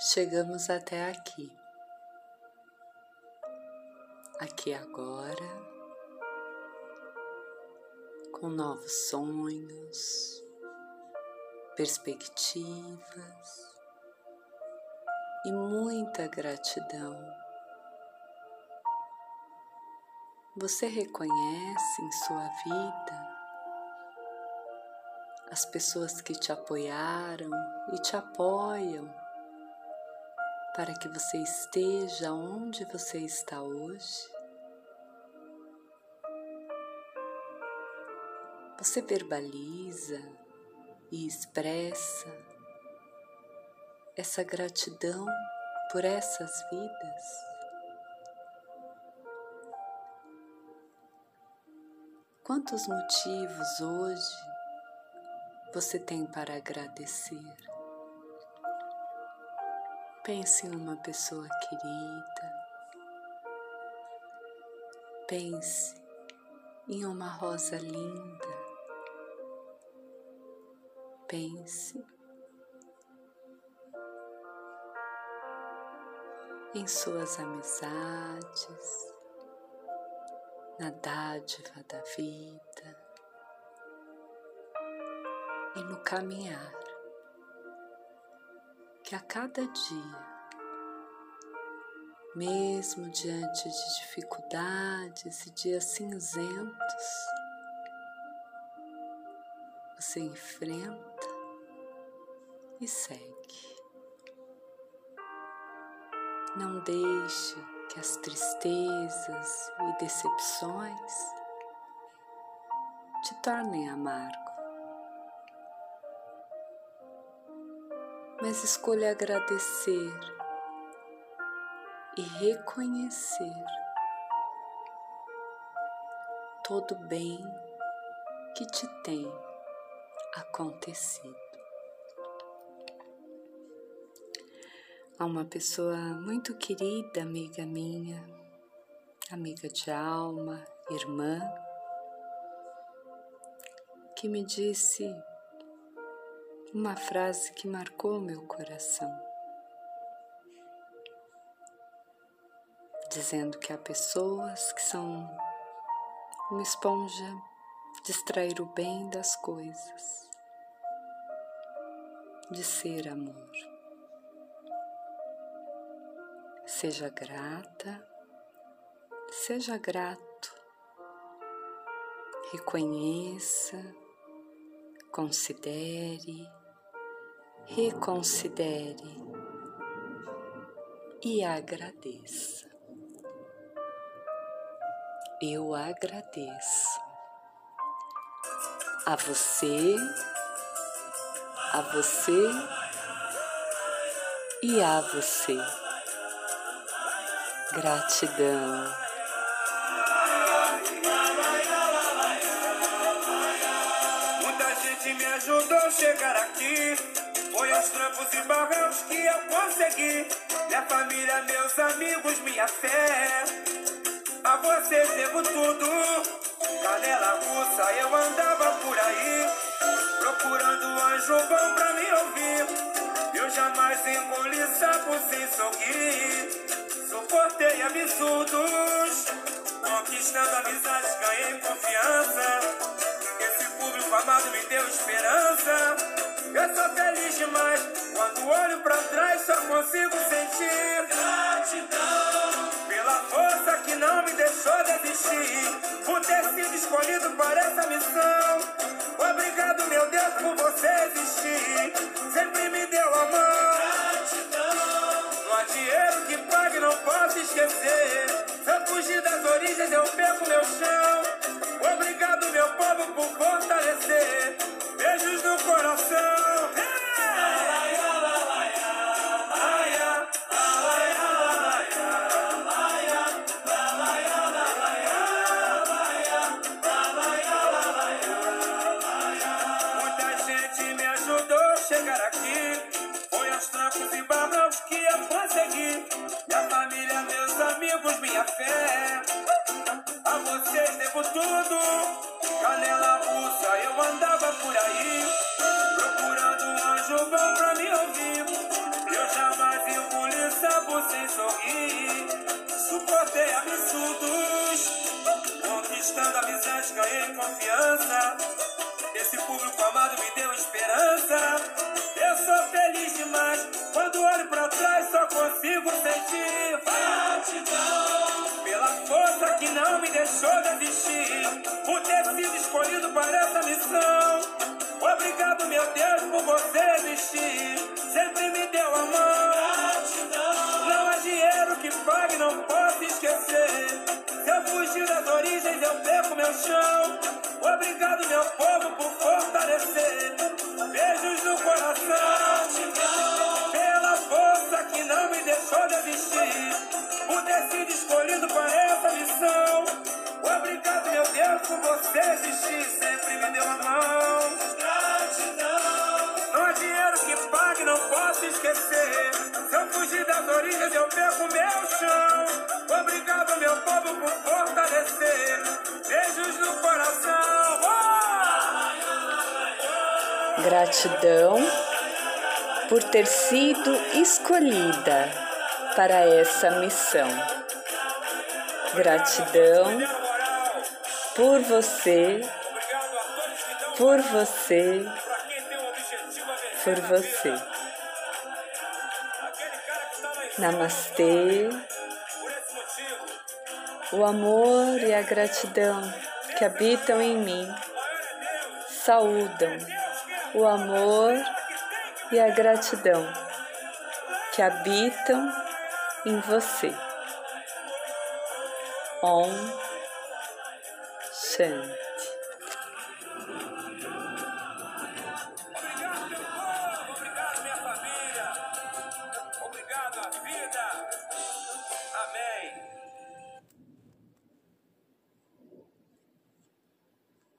chegamos até aqui. Aqui agora, com novos sonhos, perspectivas e muita gratidão. Você reconhece em sua vida as pessoas que te apoiaram e te apoiam para que você esteja onde você está hoje? Você verbaliza e expressa essa gratidão por essas vidas? Quantos motivos hoje você tem para agradecer? Pense em uma pessoa querida. Pense em uma rosa linda. Pense em suas amizades, na dádiva da vida e no caminhar que a cada dia, mesmo diante de dificuldades e dias cinzentos, você enfrenta e segue. Não deixe que as tristezas e decepções te tornem amargo. Mas escolha agradecer e reconhecer todo o bem que te tem acontecido. Há uma pessoa muito querida, amiga minha, amiga de alma, irmã, que me disse uma frase que marcou meu coração, dizendo que há pessoas que são uma esponja de extrair o bem das coisas, de ser amor. Seja grata, seja grato, reconheça, considere reconsidere e agradeça. Eu agradeço a você, a você e a você. Gratidão. Muita gente me ajudou a chegar aqui. Foi aos trampos e barrancos que eu consegui. Minha família, meus amigos, minha fé. A vocês devo tudo. Canela russa, eu andava por aí. Procurando anjo bom pra me ouvir. Eu jamais engoli sapo sem sorrir. Suportei absurdos. Conquistando amizades, ganhei confiança. Esse público amado me deu esperança. Eu sou feliz Quando olho pra trás, só consigo sentir gratidão pela força que não me deixou desistir. Por ter sido escolhido para essa missão. Obrigado, meu Deus, por você Canela russa, eu andava por aí. Procurando um anjo bom pra me ouvir. Eu jamais vivo sem sorrir. Suportei absurdos, conquistando amizade, ganhei confiança. Esse público amado deixou desistir. Por ter sido escolhido para essa missão. Obrigado, meu Deus, por você existir. Sempre me deu a mão. Não há dinheiro que pague, não posso esquecer. Se eu fugir das origens, eu perco meu chão. Obrigado, meu povo, por fortalecer. Beijos no coração. Pela força que não me deixou desistir. Por ter Se eu fugir das origens, eu perco meu chão. Obrigado, meu povo, por fortalecer. Beijos no coração. Oh! Gratidão por ter sido escolhida para essa missão. Gratidão por você, por você, por você. Namastê. O amor e a gratidão que habitam em mim saúdam o amor e a gratidão que habitam em você. Om Shanti.